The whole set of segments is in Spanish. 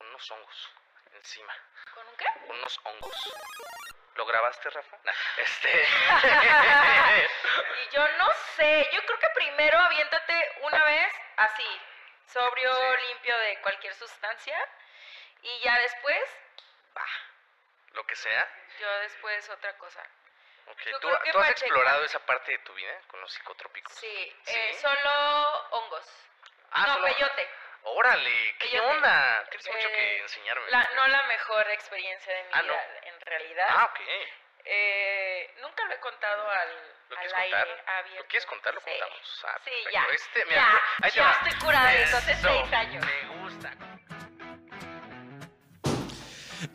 unos hongos encima. ¿Con un qué? Unos hongos. ¿Lo grabaste, Rafa? Nah, este. Y yo no sé, yo creo que primero aviéntate una vez así, sobrio, Sí. limpio de cualquier sustancia. Y ya después, va. Lo que sea. Yo después otra cosa. Ok, Yo ¿Tú, has explorado esa parte de tu vida con los psicotrópicos? Sí, ¿Sí? eh, solo hongos. Ah, no, solo- peyote. Órale, ¿qué onda? Tienes mucho Eh, que enseñarme. La- no la mejor experiencia de mi Ah, ¿no? vida, en realidad. Ah, ok. Eh, nunca lo he contado al, ¿Lo al quieres aire contar? abierto. ¿Lo quieres contar? Lo Sí. contamos. Ah, Sí, perfecto. ya. Este, mira, ya, ya estoy curada de eso hace seis años. Me gusta.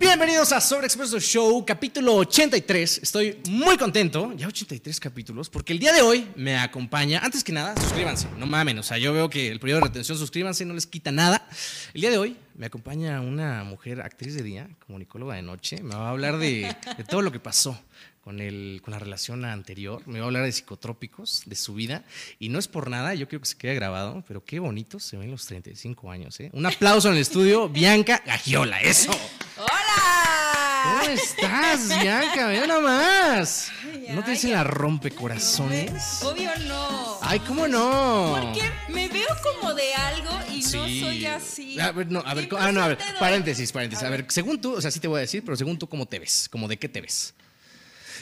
Bienvenidos a Sobre Expreso Show, capítulo 83. Estoy muy contento, ya 83 capítulos, porque el día de hoy me acompaña, antes que nada, suscríbanse, no mamen, o sea, yo veo que el periodo de retención, suscríbanse, no les quita nada. El día de hoy me acompaña una mujer actriz de día, comunicóloga de noche, me va a hablar de, de todo lo que pasó con, el, con la relación anterior, me va a hablar de psicotrópicos, de su vida, y no es por nada, yo quiero que se quede grabado, pero qué bonito se ven los 35 años, ¿eh? Un aplauso en el estudio, Bianca Gagiola, eso. ¡Hola! ¿Cómo estás, Bianca? Ve nada más. Ay, ¿No te dicen la rompecorazones? Obvio no. Ay, ¿cómo no? Porque me veo como de algo y no soy así. A ver, no, a ver, ¿Qué ah, no, a ver, paréntesis, paréntesis. A A ver, según tú, o sea, sí te voy a decir, pero según tú, ¿cómo te ves? ¿Cómo de qué te ves?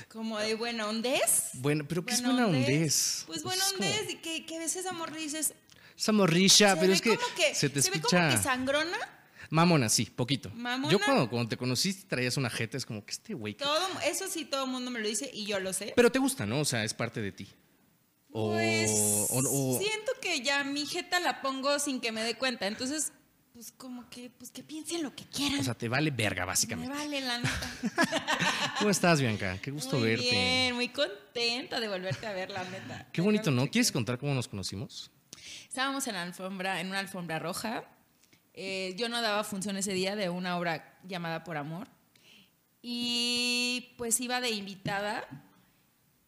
Como de buena ondez. Bueno, pero ¿qué es Buena buena ondez? Pues buena Es como- ondez y que, que a veces amor dices. Esa morrilla, pero ve es que, que se te se ve escucha... como que sangrona. Mamona, sí, poquito. ¿Mamona? Yo cuando, cuando te conocí traías una jeta, es como que este güey... ¿qué- Todo, eso sí, todo el mundo me lo dice y yo lo sé. Pero te gusta, ¿no? O sea, es parte de ti. O, Pues o- o- siento que ya mi jeta la pongo sin que me dé cuenta. Entonces, pues como que, pues que piensen lo que quieran. o sea, te vale verga, me básicamente. vale la neta. ¿Cómo estás, Bianca? Qué gusto muy verte. bien, muy contenta de volverte a ver, la neta. Qué Me bonito, ¿no? ¿Quieres contar cómo nos conocimos? Estábamos en la alfombra, en una alfombra roja. Eh, yo no daba función ese día de una obra llamada Por Amor. Y pues iba de invitada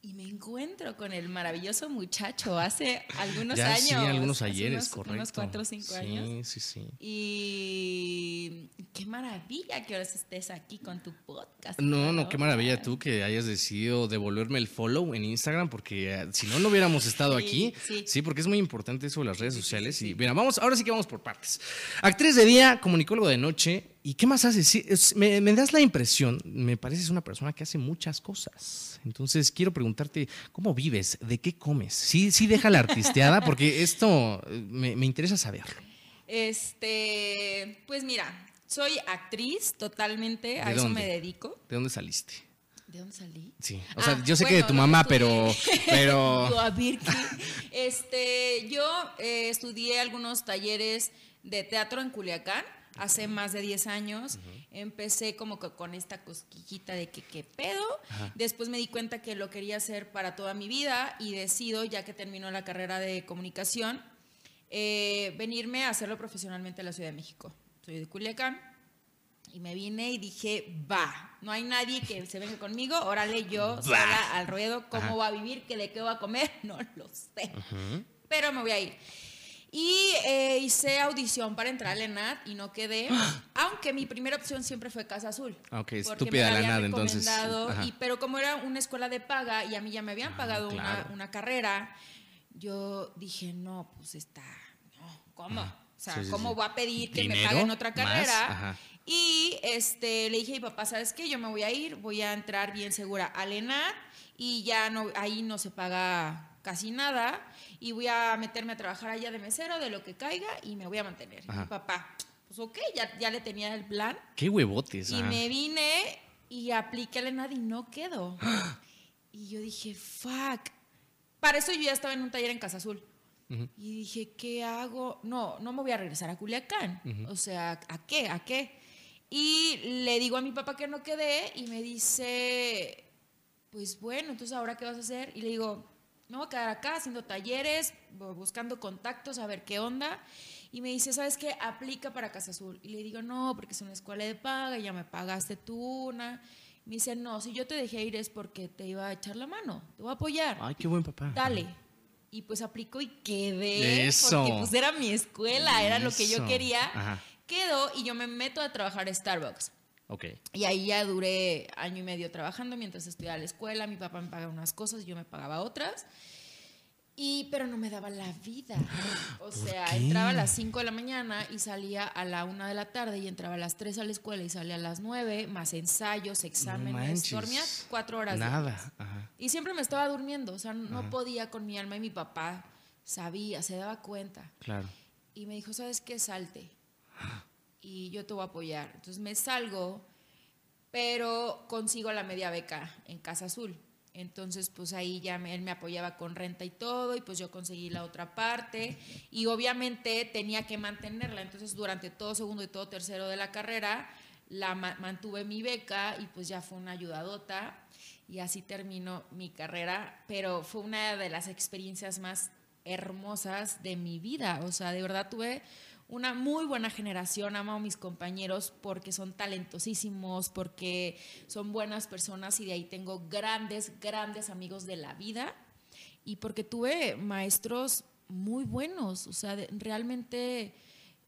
y me encuentro con el maravilloso muchacho hace algunos ya, años. sí, algunos ayeres, unos- correcto. Unos cuatro o cinco años. Sí, sí, sí. Y qué maravilla que ahora estés aquí con tu podcast. No, no, qué maravilla tú que hayas decidido devolverme el follow en Instagram, porque eh, si no, no hubiéramos estado Sí, aquí. sí. porque es muy importante eso de las redes Sí, sí, sociales. sí, Y sí. mira, vamos, ahora sí que vamos por partes. Actriz de día, comunicólogo de noche. ¿Y qué más haces? Sí, es- me, me das la impresión, me pareces una persona que hace muchas cosas. Entonces, quiero preguntarte, ¿cómo vives? ¿De qué comes? Sí, sí, deja la artisteada, porque esto eh, me, me interesa saberlo. Este, pues mira, soy actriz totalmente, a ¿De eso dónde? me dedico. ¿De dónde saliste? ¿De dónde salí? Sí, o sea, Ah, yo sé que de tu mamá, pero, pero a. Este, yo eh, estudié algunos talleres de teatro en Culiacán hace más de 10 años. Empecé como con esta cosquillita de que qué pedo. Después me di cuenta que lo quería hacer para toda mi vida y decido, ya que terminó la carrera de comunicación, eh, venirme a hacerlo profesionalmente a la Ciudad de México. Soy de Culiacán. Y me vine y dije, va, no hay nadie que se venga conmigo, órale yo sola al ruedo, ¿cómo Ajá. va a vivir? ¿Qué de qué voy a comer? No lo sé. Pero me voy a ir. Y eh, hice audición para entrar al ENAD y no quedé, aunque mi primera opción siempre fue Casa Azul. Ah, ok, estúpida la ENAD, entonces, y- pero como era una escuela de paga y a mí ya me habían pagado una- claro. una, carrera, yo dije, no, pues está, no, ¿cómo? O sea, Sí, sí, ¿cómo sí. voy a pedir que me paguen otra carrera? Y este, le dije a mi papá, ¿sabes qué? Yo me voy a ir, voy a entrar bien segura al ENAD y ya no, ahí no se paga casi nada y voy a meterme a trabajar allá de mesero, de lo que caiga y me voy a mantener. Ajá. mi papá, pues ok, ya, ya le tenía el plan qué huevotes. y ah. me vine y apliqué al ENAD y no quedó. y yo dije, fuck. Para eso yo ya estaba en un taller en Casa Azul. Y dije, ¿qué hago? No, no me voy a regresar a Culiacán. O sea, ¿a qué? ¿A qué? Y le digo a mi papá que no quedé y me dice, pues bueno, entonces ahora qué vas a hacer? Y le digo, me voy a quedar acá haciendo talleres, bu- buscando contactos, a ver qué onda. Y me dice, ¿sabes qué? Aplica para Casa Azul. Y le digo, no, porque es una escuela de paga, ya me pagaste tú una. Me dice, no, si yo te dejé ir es porque te iba a echar la mano, te voy a apoyar. Ay, qué buen papá. Dale. Y pues aplico y quedé. Eso. Porque pues era mi escuela, era lo que yo quería. Ajá. Quedo y yo me meto a trabajar a Starbucks. Ok. Y ahí ya duré año y medio trabajando mientras estudiaba la escuela. Mi papá me pagaba unas cosas y yo me pagaba otras. Y, pero no me daba la vida. O sea, qué? entraba a las 5 de la mañana y salía a la 1 de la tarde y entraba a las 3 a la escuela y salía a las 9, más ensayos, exámenes. manches. Dormía 4 horas. Nada. Ajá. Y siempre me estaba durmiendo, o sea, no podía con mi alma y mi papá sabía, se daba cuenta. Claro. Y me dijo, ¿sabes qué? Salte. Y yo te voy a apoyar. Entonces me salgo, pero consigo la media beca en Casa Azul. Entonces, pues ahí ya me- él me apoyaba con renta y todo, y pues yo conseguí la otra parte. Y obviamente tenía que mantenerla. Entonces, durante todo segundo y todo tercero de la carrera, la ma- mantuve mi beca y pues ya fue una ayudadota. Y así terminó mi carrera. Pero fue una de las experiencias más hermosas de mi vida. O sea, de verdad tuve una muy buena generación. Amo a mis compañeros porque son talentosísimos, porque son buenas personas y de ahí tengo grandes, grandes amigos de la vida. Y porque tuve maestros muy buenos. O sea, de- realmente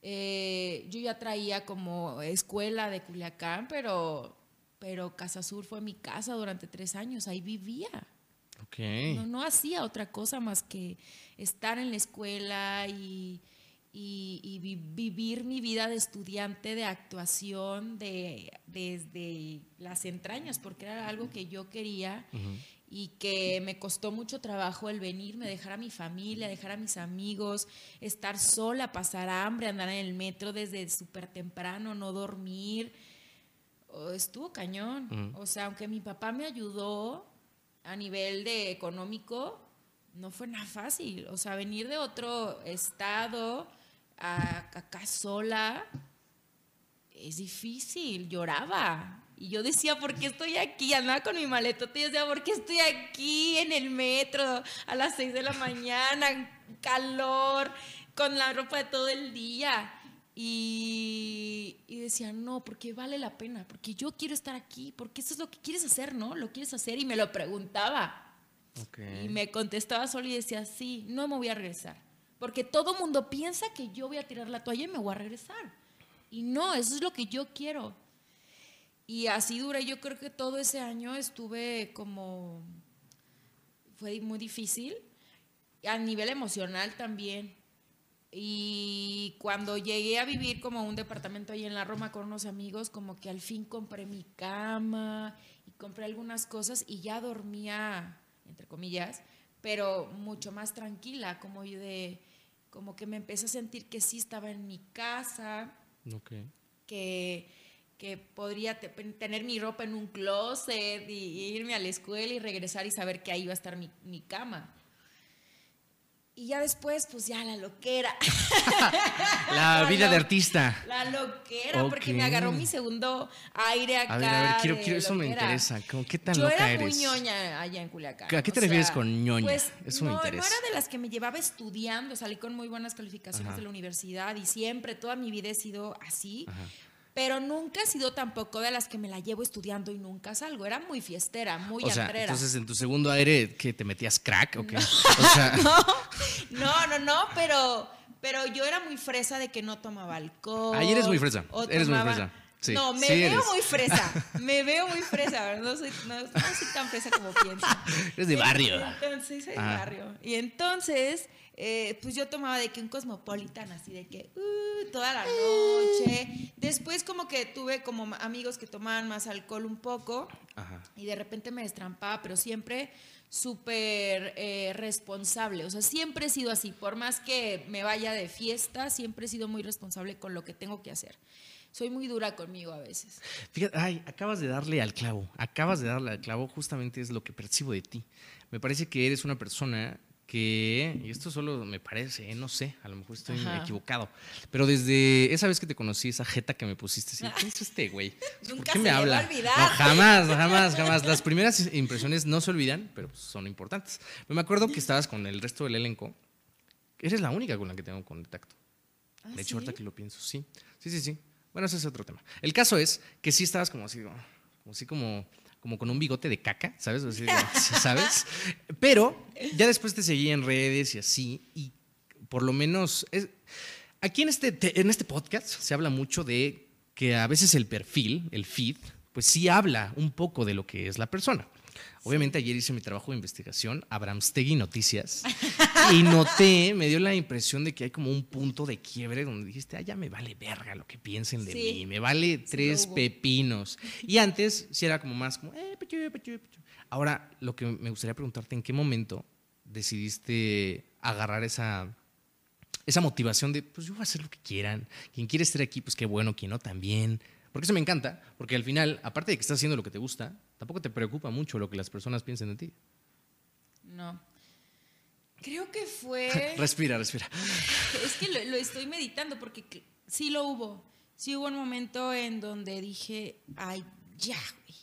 eh, yo ya traía como escuela de Culiacán, pero, pero Casa Sur fue mi casa durante tres años. Ahí vivía. Ok. No, no hacía otra cosa más que estar en la escuela y, y- y vi- vivir mi vida de estudiante de actuación de, desde las entrañas, porque era algo que yo quería y que me costó mucho trabajo el venirme, dejar a mi familia, dejar a mis amigos, estar sola, pasar hambre, andar en el metro desde súper temprano, no dormir. Estuvo cañón. O sea, aunque mi papá me ayudó a nivel de económico, no fue nada fácil. O sea, venir de otro estado acá sola es difícil. Lloraba. Y yo decía, ¿por qué estoy aquí? Andaba con mi maletote y yo decía, ¿por qué estoy aquí en el metro a las 6 de la mañana? Calor, con la ropa de todo el día. Y, y decía, no, porque vale la pena, porque yo quiero estar aquí, porque eso es lo que quieres hacer, ¿no? Lo quieres hacer. Y me lo preguntaba. Ok. Y me contestaba solo y decía, sí, no me voy a regresar. Porque todo mundo piensa que yo voy a tirar la toalla y me voy a regresar. Y no, eso es lo que yo quiero. Y así duré, yo creo que todo ese año estuve como, fue muy difícil, a nivel emocional también. Y cuando llegué a vivir como un departamento ahí en la Roma con unos amigos, como que al fin compré mi cama y compré algunas cosas y ya dormía, entre comillas, pero mucho más tranquila, como yo de, como que me empecé a sentir que sí estaba en mi casa, que, que podría te- tener mi ropa en un closet y irme a la escuela y regresar y saber que ahí iba a estar mi, mi cama. Y ya después, pues ya la loquera. La vida lo- de artista. La loquera, porque me agarró mi segundo aire acá. A ver, a ver, quiero, quiero, eso me interesa. ¿Cómo, ¿Qué tan Yo loca era eres? muy ñoña allá en Culiacán. ¿A qué te o refieres sea, con ñoña? Pues, Eso no, me no interesa. era de las que me llevaba estudiando, salí con muy buenas calificaciones Ajá. de la universidad y siempre, toda mi vida he sido así. Ajá. Pero nunca he sido tampoco de las que me la llevo estudiando y nunca salgo. Era muy fiestera, muy O sea, entonces en tu segundo aire, ¿qué te metías crack o qué? O sea, No, no, no, pero, pero yo era muy fresa de que no tomaba alcohol. Ahí eres muy fresa, eres muy fresa, sí, no, me sí veo eres. muy fresa. Me veo muy fresa. No soy, no, no soy tan fresa como pienso. eres de barrio. Entonces, soy de barrio. Y entonces, eh, pues yo tomaba de que un cosmopolitan, así de que uh, toda la noche. Después como que tuve como amigos que tomaban más alcohol un poco Ajá. y de repente me destrampaba, pero siempre súper eh, responsable. O sea, siempre he sido así. Por más que me vaya de fiesta, siempre he sido muy responsable con lo que tengo que hacer. Soy muy dura conmigo a veces. Fíjate, ay, acabas de darle al clavo. Acabas de darle al clavo, justamente es lo que percibo de ti. Me parece que eres una persona que, y esto solo me parece, ¿eh? no sé, a lo mejor estoy Ajá. equivocado, pero desde esa vez que te conocí, esa jeta que me pusiste, así, ¿quién es este güey? ¿Por Nunca qué se me le va a habla? olvidar. No, jamás, jamás, jamás. Las primeras impresiones no se olvidan, pero son importantes. Me acuerdo que estabas con el resto del elenco. Eres la única con la que tengo contacto. ¿Ah, De hecho, sí? ahorita que lo pienso, sí. Sí, sí, sí. Bueno, ese es otro tema. El caso es que sí estabas como así, como así como, como con un bigote de caca, ¿sabes? ¿Sabes? Pero ya después te seguí en redes y así, y por lo menos Aquí en este, te- en este podcast se habla mucho de que a veces el perfil, el feed, pues sí habla un poco de lo que es la persona. Obviamente ayer hice mi trabajo de investigación, Abramstegui Noticias, y noté, me dio la impresión de que hay como un punto de quiebre donde dijiste, ah, ya me vale verga lo que piensen de Sí. mí, me vale tres pepinos. Y antes sí era como más como, eh, pechu, pechu, pechu. Ahora, lo que me gustaría preguntarte, ¿en qué momento decidiste agarrar esa, esa motivación de, pues yo voy a hacer lo que quieran. Quien quiere estar aquí, pues qué bueno, quien no también. Porque eso me encanta, porque al final, aparte de que estás haciendo lo que te gusta, tampoco te preocupa mucho lo que las personas piensen de ti. No. Creo que fue. Respira, respira. Es que lo, lo estoy meditando porque sí lo hubo. Sí hubo un momento en donde dije, ay, ya, güey.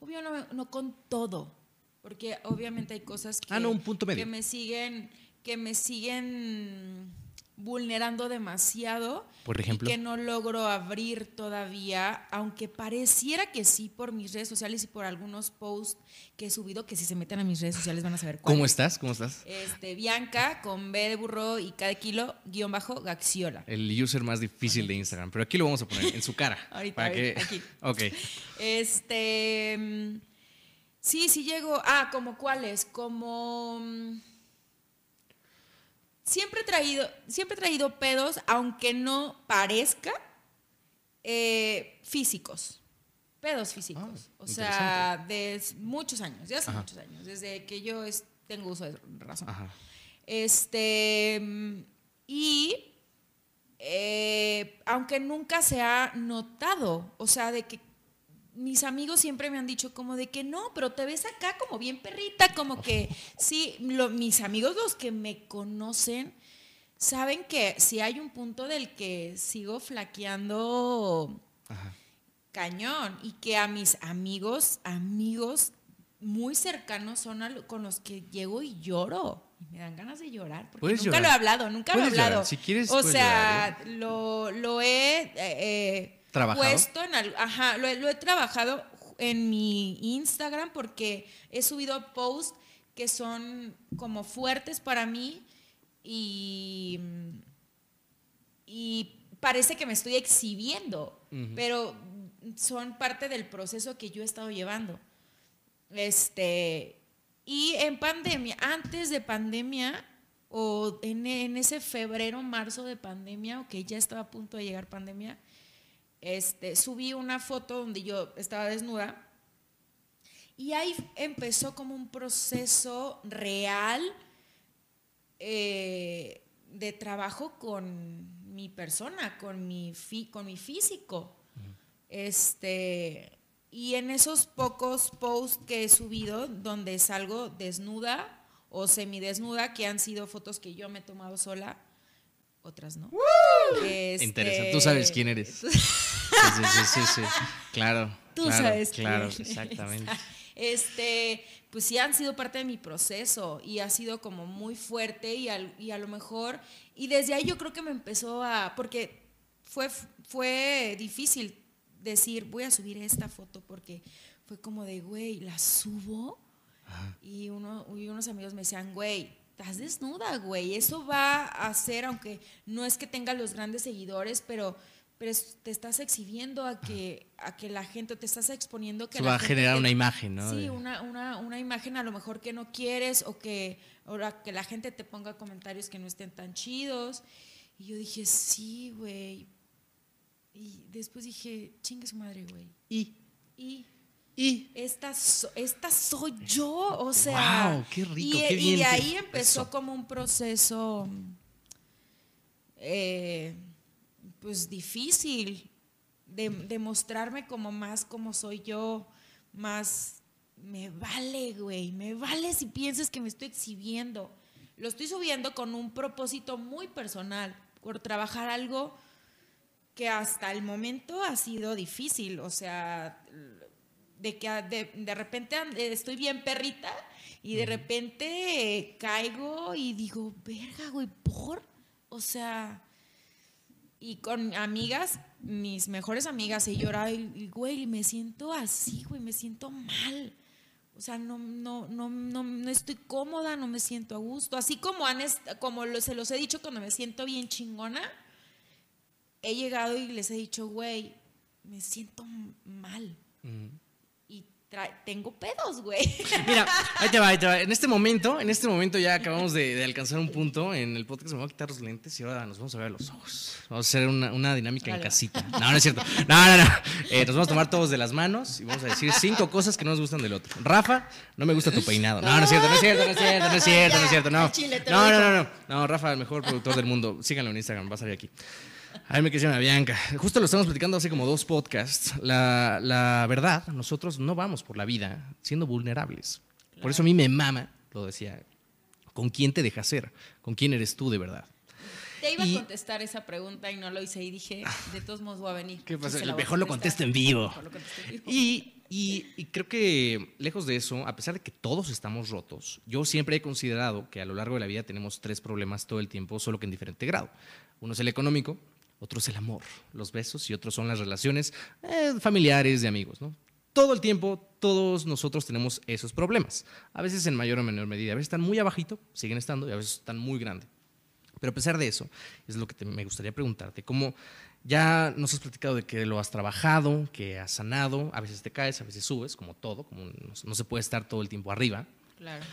Obvio no, no con todo, porque obviamente hay cosas que, Ah, no, un punto medio. que me siguen, que me siguen vulnerando demasiado. Por ejemplo. Y que no logro abrir todavía, aunque pareciera que sí por mis redes sociales y por algunos posts que he subido, que si se meten a mis redes sociales van a saber ¿Cómo cuáles. estás? ¿Cómo estás? Este, Bianca con B de burro y de kilo, guion bajo, Gaxiola. El user más difícil de Instagram, pero aquí lo vamos a poner en su cara. Ahorita, para que... aquí. Ok. Este. mm, Sí, sí llego. Ah, ¿como cuáles? Como. Siempre he traído, siempre he traído pedos, aunque no parezca, eh, físicos. Pedos físicos. Ah, o sea, de s- muchos años, ya hace Ajá. muchos años, desde que yo es- tengo uso de razón. Ajá. Este, mm, y eh, aunque nunca se ha notado, o sea, de que mis amigos siempre me han dicho como de que no, pero te ves acá como bien perrita, como que sí, lo- mis amigos los que me conocen saben que si hay un punto del que sigo flaqueando Ajá. cañón y que a mis amigos, amigos muy cercanos son a lo- con los que llego y lloro. Y me dan ganas de llorar porque nunca llorar. lo he hablado, nunca lo he llorar. hablado. Si quieres, o sea, lo, lo he eh, eh, ¿Trabajado? puesto en al- ajá, lo, he- lo he trabajado en mi Instagram porque he subido posts que son como fuertes para mí y y parece que me estoy exhibiendo, pero son parte del proceso que yo he estado llevando. Este, y en pandemia, antes de pandemia, o en, en ese febrero, marzo de pandemia, o que ya estaba a punto de llegar pandemia, este, subí una foto donde yo estaba desnuda. Y ahí empezó como un proceso real eh, de trabajo con mi persona, con mi, fi- con mi físico. Este, y en esos pocos posts que he subido, donde salgo desnuda o semidesnuda, que han sido fotos que yo me he tomado sola, otras no. Este, Interesante. Tú sabes quién eres. Sí, sí, sí, sí, sí. Claro. Tú claro, sabes quién Claro, eres. exactamente. Este, pues sí han sido parte de mi proceso y ha sido como muy fuerte y, al- y a lo mejor, y desde ahí yo creo que me empezó a, porque fue, fue difícil decir, voy a subir esta foto porque fue como de, güey, ¿la subo? Y, uno, y unos amigos me decían, güey, estás desnuda, güey, eso va a hacer, aunque no es que tenga los grandes seguidores, pero... Pero es- te estás exhibiendo a que, a que la gente, te estás exponiendo que la va a generar te- una imagen, ¿no? Sí, una, una, una imagen a lo mejor que no quieres o que, ahora que la gente te ponga comentarios que no estén tan chidos. Y yo dije, sí, güey. Y después dije, chingue su madre, güey. Y, Y y, esta, so- esta soy yo, o sea. Guau, qué rico, y, qué y de ahí empezó eso. como un proceso, eh, pues difícil, de, de mostrarme como más como soy yo, más me vale, güey, me vale si piensas que me estoy exhibiendo. Lo estoy subiendo con un propósito muy personal, por trabajar algo que hasta el momento ha sido difícil, o sea, de que de, de repente estoy bien perrita y de repente eh, caigo y digo, verga, güey, por, o sea, y con amigas, mis mejores amigas, he llorado y, y, güey, me siento así, güey, me siento mal. O sea, no, no, no, no, no estoy cómoda, no me siento a gusto. Así como, han como se los he dicho cuando me siento bien chingona, he llegado y les he dicho, güey, me siento mal. Y tengo pedos, güey. Mira, ahí te va, ahí te va. En este momento, en este momento ya acabamos de, de alcanzar un punto en el podcast. Me voy a quitar los lentes y ahora nos vamos a ver a los ojos. Vamos a hacer una, una dinámica en casita. No, no es cierto. No, no, no. Eh, nos vamos a tomar todos de las manos y vamos a decir cinco cosas que no nos gustan del otro. Rafa, no me gusta tu peinado. No, no es cierto, no es cierto, no es cierto, no es cierto, no es cierto. No, no, no, no. No, Rafa, el mejor productor del mundo. Síganlo en Instagram, va a salir aquí. A ver, me quisiera Bianca. Justo lo estamos platicando hace como dos podcasts. La, la verdad, nosotros no vamos por la vida siendo vulnerables. Por eso a mí me mama, lo decía, con quién te dejas ser, con quién eres tú de verdad. Te iba Y- a contestar esa pregunta y no lo hice y dije, de todos modos voy a venir. ¿Qué pasa? Mejor. Mejor lo contesto en vivo. Y, y- y creo que lejos de eso, a pesar de que todos estamos rotos, yo siempre he considerado que a lo largo de la vida tenemos tres problemas todo el tiempo, solo que en diferente grado. Uno es el económico, otro es el amor, los besos y otros son las relaciones eh, familiares, de amigos, ¿no? Todo el tiempo, todos nosotros tenemos esos problemas. A veces en mayor o menor medida. A veces están muy abajito, siguen estando, y a veces están muy grande. Pero a pesar de eso, es lo que te- me gustaría preguntarte. Como ya nos has platicado de que lo has trabajado, que has sanado, a veces te caes, a veces subes, como todo, como no, no se puede estar todo el tiempo arriba. Claro.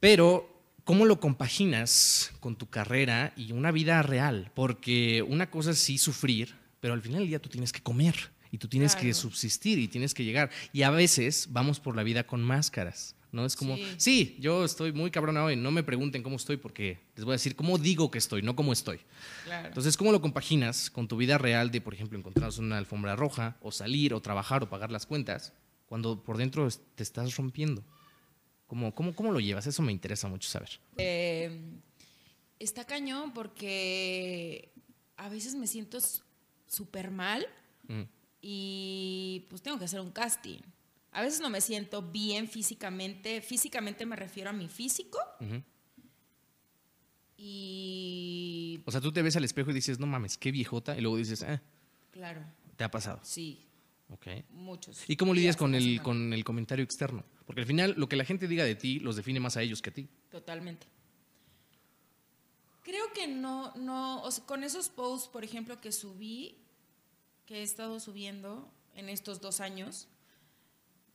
Pero, ¿cómo lo compaginas con tu carrera y una vida real? Porque una cosa es sí sufrir, pero al final del día tú tienes que comer y tú tienes que subsistir y tienes que llegar. Y a veces vamos por la vida con máscaras. ¿No? Es como, Sí. sí. yo estoy muy cabrona hoy, no me pregunten cómo estoy porque les voy a decir cómo digo que estoy, no cómo estoy. Claro. Entonces, ¿cómo lo compaginas con tu vida real de, por ejemplo, encontrarnos una alfombra roja, o salir, o trabajar, o pagar las cuentas, cuando por dentro te estás rompiendo? ¿Cómo, cómo, cómo lo llevas? Eso me interesa mucho saber. Eh, está cañón porque a veces me siento súper mal Mm. y pues tengo que hacer un casting. A veces no me siento bien físicamente. Físicamente me refiero a mi físico y O sea, tú te ves al espejo y dices, no mames, qué viejota, y luego dices, eh, claro, te ha pasado. sí, Ok. muchos. ¿Y cómo lidias con el, con el comentario externo? Porque al final, lo que la gente diga de ti los define más a ellos que a ti. Totalmente. Creo que no, no, o sea, con esos posts, por ejemplo, que subí, que he estado subiendo en estos dos años,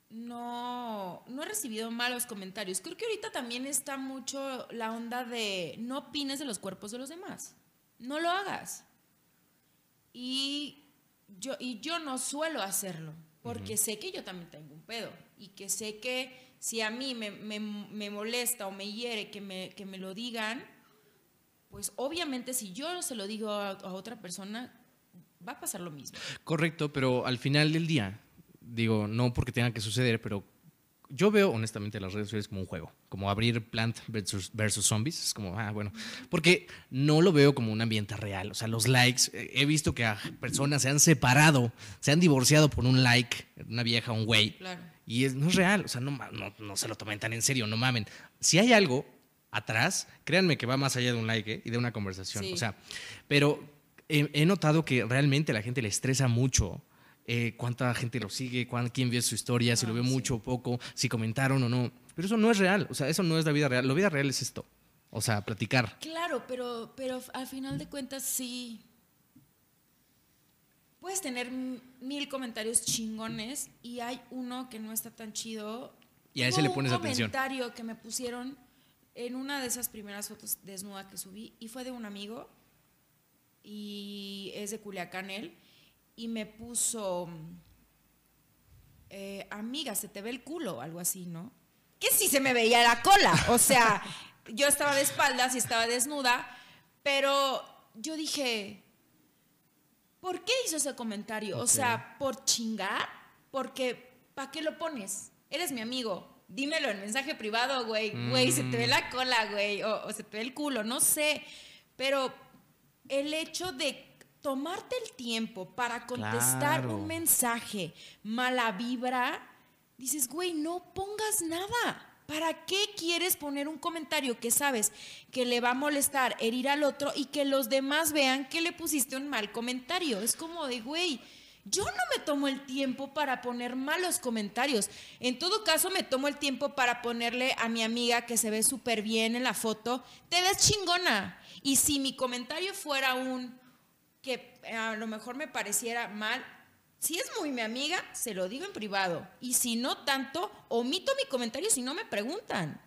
no, no he recibido malos comentarios. Creo que ahorita también está mucho la onda de no opines de los cuerpos de los demás. No lo hagas. Y yo, y yo no suelo hacerlo, porque sé que yo también tengo un pedo. Y que sé que si a mí me, me- me molesta o me hiere que me, que me lo digan, pues obviamente si yo se lo digo a, a otra persona, va a pasar lo mismo. Correcto, pero al final del día, digo, no porque tenga que suceder, pero yo veo honestamente las redes sociales como un juego, como abrir Plant versus, versus Zombies, es como, ah, bueno, porque no lo veo como un ambiente real, o sea, los likes, eh, he visto que a personas se han separado, se han divorciado por un like, una vieja, un güey, Claro. y es, no es real, o sea, no, no, no se lo tomen tan en serio, no mamen. Si hay algo atrás, créanme que va más allá de un like ¿eh? y de una conversación, Sí. o sea, pero he, he notado que realmente la gente le estresa mucho eh, cuánta gente lo sigue, cuán- quién vio su historia, si lo vio Ah, sí. mucho o poco, si comentaron o no. Pero eso no es real, o sea, eso no es la vida real. La vida real es esto, o sea, platicar. Claro, pero, pero al final de cuentas sí. Puedes tener mil comentarios chingones y hay uno que no está tan chido. Y a ese Hubo le pones un atención. comentario que me pusieron en una de esas primeras fotos desnuda que subí y fue de un amigo y es de Culiacán él y me puso eh, amiga, se te ve el culo, algo así, ¿no? Que sí se me veía la cola, o sea, yo estaba de espaldas y estaba desnuda, pero yo dije, ¿por qué hizo ese comentario? O sea, por chingar, porque ¿para qué lo pones? Eres mi amigo. Dímelo en mensaje privado, güey. Güey, se te ve Mm. la cola, güey. O, o se te ve el culo, no sé. Pero el hecho de tomarte el tiempo para contestar Claro. un mensaje mala vibra, dices, güey, no pongas nada. ¿Para qué quieres poner un comentario que sabes que le va a molestar, herir al otro y que los demás vean que le pusiste un mal comentario? Es como de, güey, yo no me tomo el tiempo para poner malos comentarios. En todo caso, me tomo el tiempo para ponerle a mi amiga que se ve súper bien en la foto, te ves chingona. Y si mi comentario fuera un, que a lo mejor me pareciera mal. Si es muy mi amiga, se lo digo en privado. Y si no tanto, omito mi comentario si no me preguntan.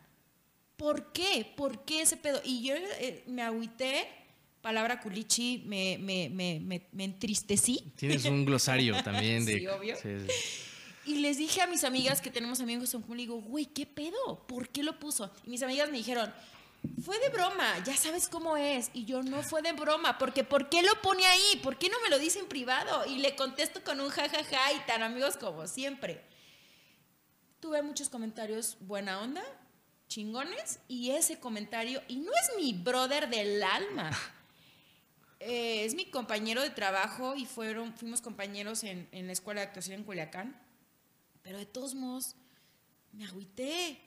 ¿Por qué? ¿Por qué ese pedo? Y yo eh, me agüité, palabra culichi, me, me, me, me, entristecí. Tienes un glosario también de. Sí, obvio. sí, sí. Y les dije a mis amigas que tenemos amigos en común, le digo, güey, ¿qué pedo? ¿Por qué lo puso? Y mis amigas me dijeron, fue de broma, ya sabes cómo es. Y yo, no fue de broma, porque ¿por qué lo pone ahí? ¿Por qué no me lo dice en privado? Y le contesto con un jajaja y tan amigos como siempre. Tuve muchos comentarios buena onda, chingones, y ese comentario, y no es mi brother del alma. Eh, es mi compañero de trabajo y fueron, fuimos compañeros en, en la escuela de actuación en Culiacán. Pero de todos modos, me agüité.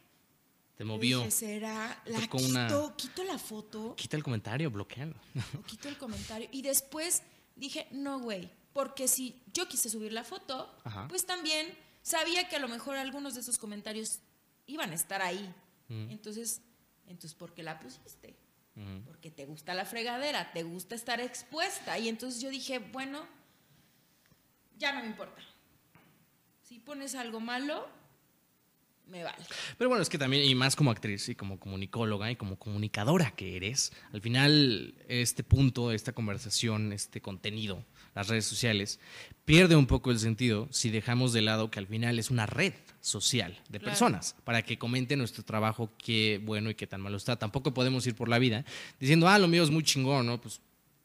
Te movió. Dije, ¿será? La quito, una- quito la foto, Quita el comentario, bloquealo. quito el comentario. Y después dije, no, güey, porque si yo quise subir la foto, Ajá. pues también sabía que a lo mejor algunos de esos comentarios iban a estar ahí. Entonces, entonces, ¿por qué la pusiste? Porque te gusta la fregadera, te gusta estar expuesta. Y entonces yo dije, bueno, ya no me importa. Si pones algo malo, me vale. Pero bueno, es que también, y más como actriz y como comunicóloga y como comunicadora que eres, al final este punto, esta conversación, este contenido, las redes sociales, pierde un poco el sentido si dejamos de lado que al final es una red social de Claro. personas para que comenten nuestro trabajo, qué bueno y qué tan malo está. Tampoco podemos ir por la vida diciendo, ah, lo mío es muy chingón, ¿no? Pues,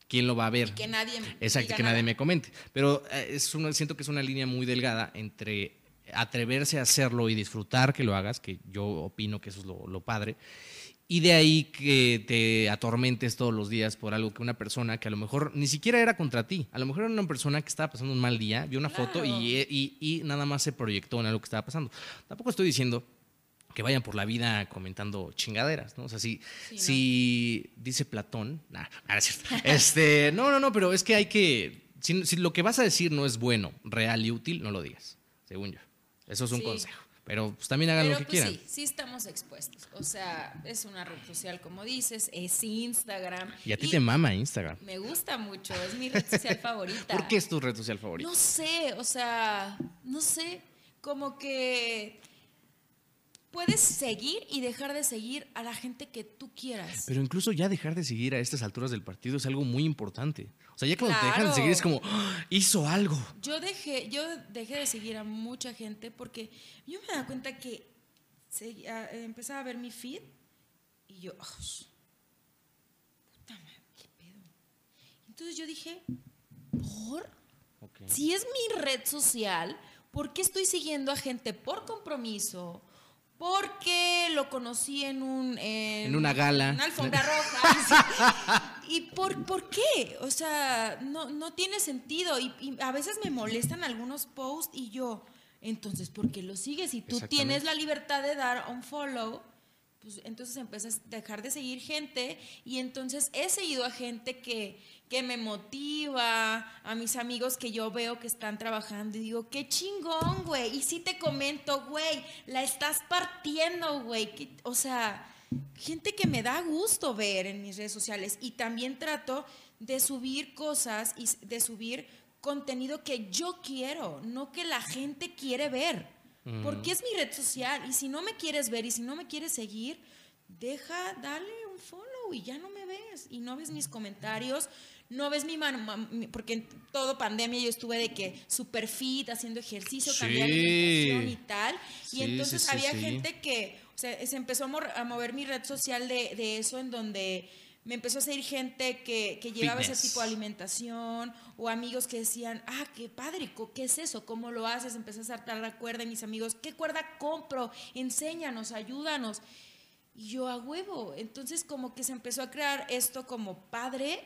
¿quién lo va a ver? Que nadie Exacto, que nada. nadie me comente. Pero eh, es una, siento que es una línea muy delgada entre atreverse a hacerlo y disfrutar que lo hagas, que yo opino que eso es lo, lo padre, y de ahí que te atormentes todos los días por algo que una persona que a lo mejor ni siquiera era contra ti, a lo mejor era una persona que estaba pasando un mal día, vio una foto y, y- y nada más se proyectó en algo que estaba pasando. Tampoco estoy diciendo que vayan por la vida comentando chingaderas, ¿no? O sea, si, Sí, no. si dice Platón, nah, nada, es cierto. Este, no, no, no, pero es que hay que, si, si lo que vas a decir no es bueno, real y útil, no lo digas, según yo. Eso es un Sí. consejo. Pero pues también hagan Pero lo que pues quieran. sí, sí estamos expuestos. O sea, es una red social, como dices, es Instagram. Y a ti te mama Instagram. Me gusta mucho, es mi red social favorita. ¿Por qué es tu red social favorita? No sé, o sea, no sé, como que puedes seguir y dejar de seguir a la gente que tú quieras. Pero incluso ya dejar de seguir a estas alturas del partido es algo muy importante. O sea, ya cuando te dejan de Claro. seguir es como, "Ah, hizo algo. Yo dejé, yo dejé de seguir a mucha gente porque yo me daba cuenta que empezaba a ver mi feed y yo, "Ah, puta madre, qué pedo. Entonces yo dije, ¿por? Si es mi red social, ¿por qué estoy siguiendo a gente por compromiso? Porque lo conocí en un... En una gala. en una alfombra roja. ¿Y por, por qué? O sea, no, no tiene sentido. Y, y a veces me molestan algunos posts y yo, entonces, ¿por qué lo sigues? Si tú tienes la libertad de dar un follow, pues entonces empecé a dejar de seguir gente y entonces he seguido a gente que, que me motiva, a mis amigos que yo veo que están trabajando y digo, qué chingón, güey. Y sí te comento, güey, la estás partiendo, güey. O sea, gente que me da gusto ver en mis redes sociales y también trato de subir cosas y de subir contenido que yo quiero, no que la gente quiere ver. Porque es mi red social y si no me quieres ver y si no me quieres seguir, deja, dale un follow y ya no me ves y no ves mis comentarios, no ves mi mano, porque en todo pandemia yo estuve de que super fit, haciendo ejercicio, cambié Sí. alimentación y tal. Sí, y entonces sí, había gente que, o sea, se empezó a, mover mi red social de, de eso en donde me empezó a seguir gente que, que llevaba Fitness. ese tipo de alimentación o amigos que decían, ah, qué padre, ¿qué es eso? ¿Cómo lo haces? Empecé a saltar la cuerda y mis amigos, ¿qué cuerda compro? Enséñanos, ayúdanos. Y yo a huevo. Entonces como que se empezó a crear esto como padre.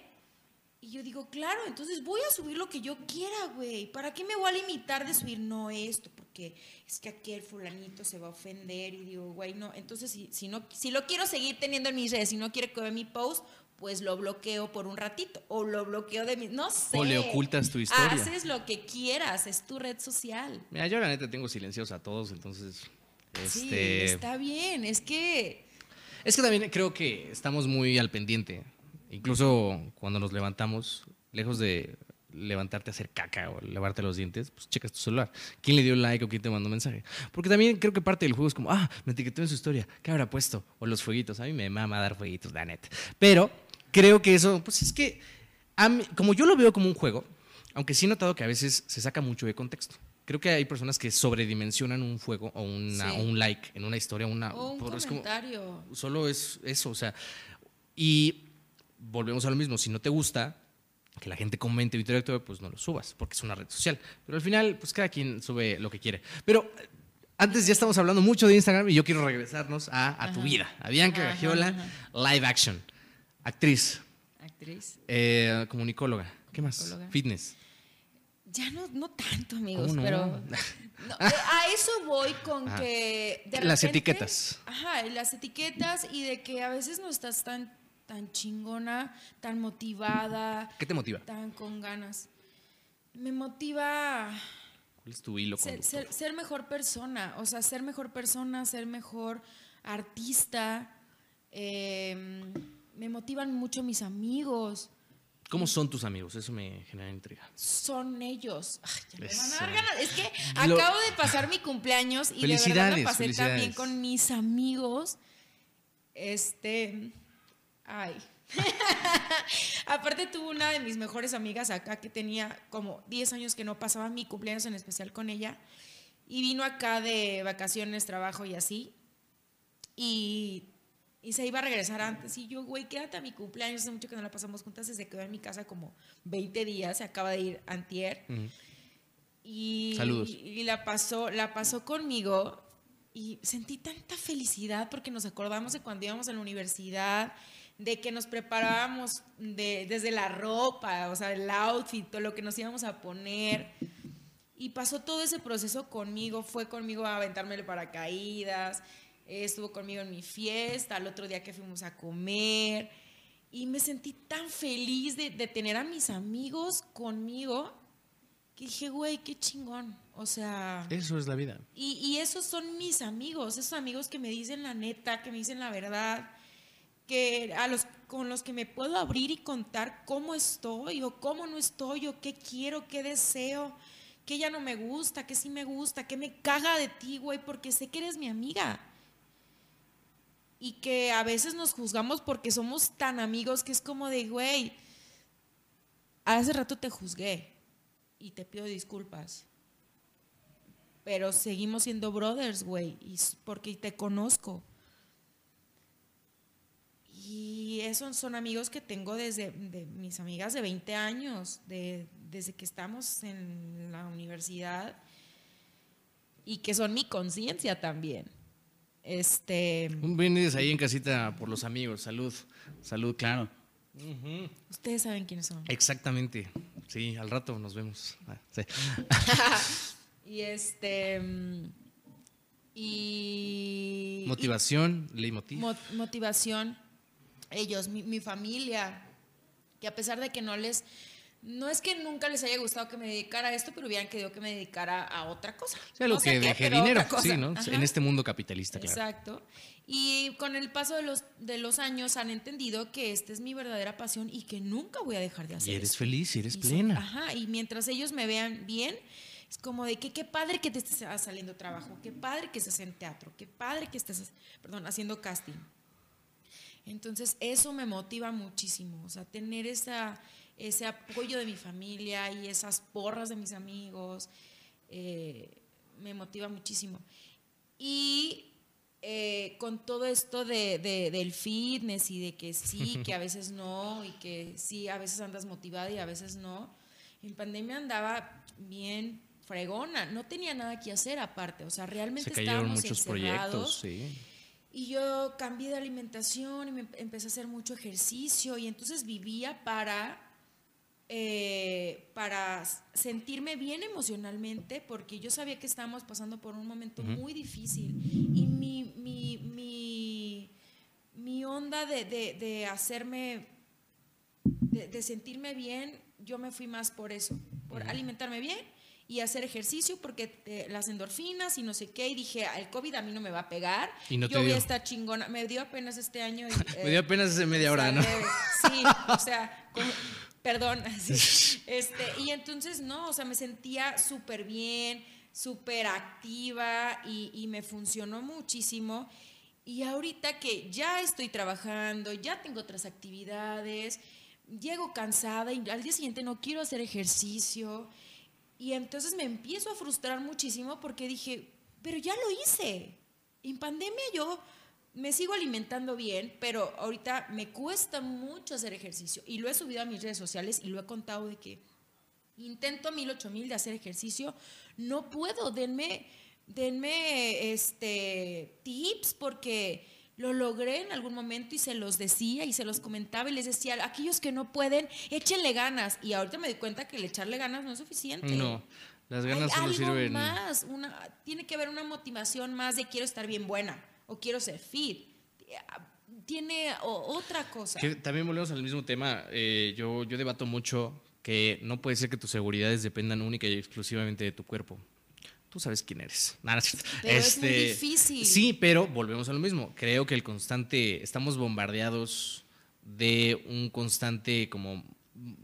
Y yo digo, claro, entonces voy a subir lo que yo quiera, güey. ¿Para qué me voy a limitar de subir no esto? Porque es que aquel fulanito se va a ofender y digo, güey, no. Entonces, si, si, no, si lo quiero seguir teniendo en mis redes y no quiere que vea mi post, pues lo bloqueo por un ratito. O lo bloqueo de mi... No sé. O le ocultas tu historia. Haces lo que quieras, es tu red social. Mira, yo la neta tengo silencios a todos, entonces. Sí, Este, está bien. Es que... Es que también creo que estamos muy al pendiente. Incluso cuando nos levantamos, lejos de levantarte a hacer caca o lavarte los dientes, pues checas tu celular. ¿Quién le dio like o quién te mandó mensaje? Porque también creo que parte del juego es como, ah, me etiquetó en su historia, ¿qué habrá puesto? O los fueguitos. A mí me mama dar fueguitos, la neta. Pero creo que eso, pues es que, a mí- como yo lo veo como un juego, aunque sí he notado que a veces se saca mucho de contexto. Creo que hay personas que sobredimensionan un juego o, una- Sí. o un like en una historia, una, O un por- es como- comentario. solo es eso, o sea, y volvemos a lo mismo, si no te gusta que la gente comente o interactúe, pues no lo subas, porque es una red social. Pero al final, pues cada quien sube lo que quiere. Pero antes ya estamos hablando mucho de Instagram y yo quiero regresarnos a, a tu vida, a Bianca Gagiola, live action, actriz, Actriz. eh, comunicóloga, ¿qué más? Fitness. Ya no, no tanto, amigos, ¿Cómo no? pero. no, eh, a eso voy con Ajá. que. de Las etiquetas. Ajá, las etiquetas y de que a veces no estás tan, tan chingona, tan motivada, ¿Qué te motiva? tan con ganas. Me motiva ¿Cuál es tu hilo ser, ser- ser mejor persona, o sea, ser mejor persona, ser mejor artista. eh, me motivan mucho mis amigos. ¿Cómo son tus amigos? Eso me genera intriga. son ellos. Ay, ya me van a dar ganas. Es que Lo- acabo de pasar mi cumpleaños y de verdad me pasé también con mis amigos. Este. Ay. Aparte tuve una de mis mejores amigas acá que tenía como 10 años que no pasaba mi cumpleaños en especial con ella. Y vino acá de vacaciones, trabajo y así. Y, y se iba a regresar antes. Y yo, güey, quédate a mi cumpleaños. Hace mucho que no la pasamos juntas. Se quedó en mi casa como 20 días. Se acaba de ir antier. Ujú. Y, Saludos. y la pasó, la pasó conmigo y sentí tanta felicidad porque nos acordamos de cuando íbamos a la universidad, de que nos preparábamos de- desde la ropa, o sea, el outfit, todo lo que nos íbamos a poner. Y pasó todo ese proceso conmigo, fue conmigo a aventarme el paracaídas, estuvo conmigo en mi fiesta, al otro día que fuimos a comer. Y me sentí tan feliz de, de tener a mis amigos conmigo que dije, güey, qué chingón. O sea, Eso es la vida. y, y esos son mis amigos, esos amigos que me dicen la neta, que me dicen la verdad, a los con los que me puedo abrir y contar cómo estoy o cómo no estoy o qué quiero, qué deseo, qué ya no me gusta, qué sí me gusta, qué me caga de ti, güey, porque sé que eres mi amiga. Y que a veces nos juzgamos porque somos tan amigos que es como de, güey, hace rato te juzgué y te pido disculpas. Pero seguimos siendo brothers, güey, porque te conozco. Y esos son amigos que tengo desde de mis amigas de 20 años, de, desde que estamos en la universidad y que son mi conciencia también. Este, Un brindis ahí en casita por los amigos. Salud. Salud, claro. ustedes saben quiénes son. Exactamente. Sí, al rato nos vemos. Ah, sí. Y este mm, y Motivación, leitmotiv. Mo- motivación, ellos, mi, mi familia, que a pesar de que no les, no es que nunca les haya gustado que me dedicara a esto, pero hubieran querido que me dedicara a otra cosa. O sea, lo No que deje dinero, sí, ¿no? Ajá. En este mundo capitalista, claro. Exacto. Y con el paso de los, de los años han entendido que esta es mi verdadera pasión y que nunca voy a dejar de hacer Y eres feliz y eres Y son- plena. ajá, y mientras ellos me vean bien, es como de que qué padre que te estés saliendo trabajo, qué padre que estés en teatro, qué padre que estés, perdón, haciendo casting. Entonces, eso me motiva muchísimo, o sea, tener esa, ese apoyo de mi familia y esas porras de mis amigos, eh, me motiva muchísimo. Y eh, con todo esto de, de- del fitness y de que sí, que a veces no, y que sí, a veces andas motivada y a veces no, en pandemia andaba bien fregona, no tenía nada que hacer aparte, o sea, realmente Se cayeron estábamos muchos encerrados. proyectos, sí. Y yo cambié de alimentación y me empe- empecé a hacer mucho ejercicio y entonces vivía para, eh, para sentirme bien emocionalmente porque yo sabía que estábamos pasando por un momento muy difícil y mi, mi, mi, mi onda de, de- de hacerme, de, de sentirme bien, yo me fui más por eso, por alimentarme bien y hacer ejercicio porque te- las endorfinas y no sé qué y dije, el COVID a mí no me va a pegar, Y no te yo voy dio. a estar chingona, me dio apenas este año. y, Me dio apenas hace media hora, ¿no? Sí, o sea, Perdón. Este, y entonces no, o sea, me sentía súper bien, súper activa y, y me funcionó muchísimo. Y ahorita que ya estoy trabajando, ya tengo otras actividades, llego cansada y al día siguiente no quiero hacer ejercicio. Y entonces me empiezo a frustrar muchísimo porque dije, pero ya lo hice. En pandemia yo me sigo alimentando bien, pero ahorita me cuesta mucho hacer ejercicio. Y lo he subido a mis redes sociales y lo he contado de que intento mil, ocho mil de hacer ejercicio. No puedo, denme, denme este, tips porque lo logré en algún momento y se los decía y se los comentaba y les decía, aquellos que no pueden, échenle ganas. Y ahorita me di cuenta que el echarle ganas no es suficiente. No, las ganas Hay algo sirven. más, una, tiene que haber una motivación más de quiero estar bien buena o quiero ser fit. Tiene otra cosa. Que también volvemos al mismo tema. eh, yo, yo debato mucho que no puede ser que tus seguridades dependan única y exclusivamente de tu cuerpo. Tú sabes quién eres. Nada, no. Pero es muy difícil. Sí, pero volvemos a lo mismo. Creo que el constante, estamos bombardeados de un constante como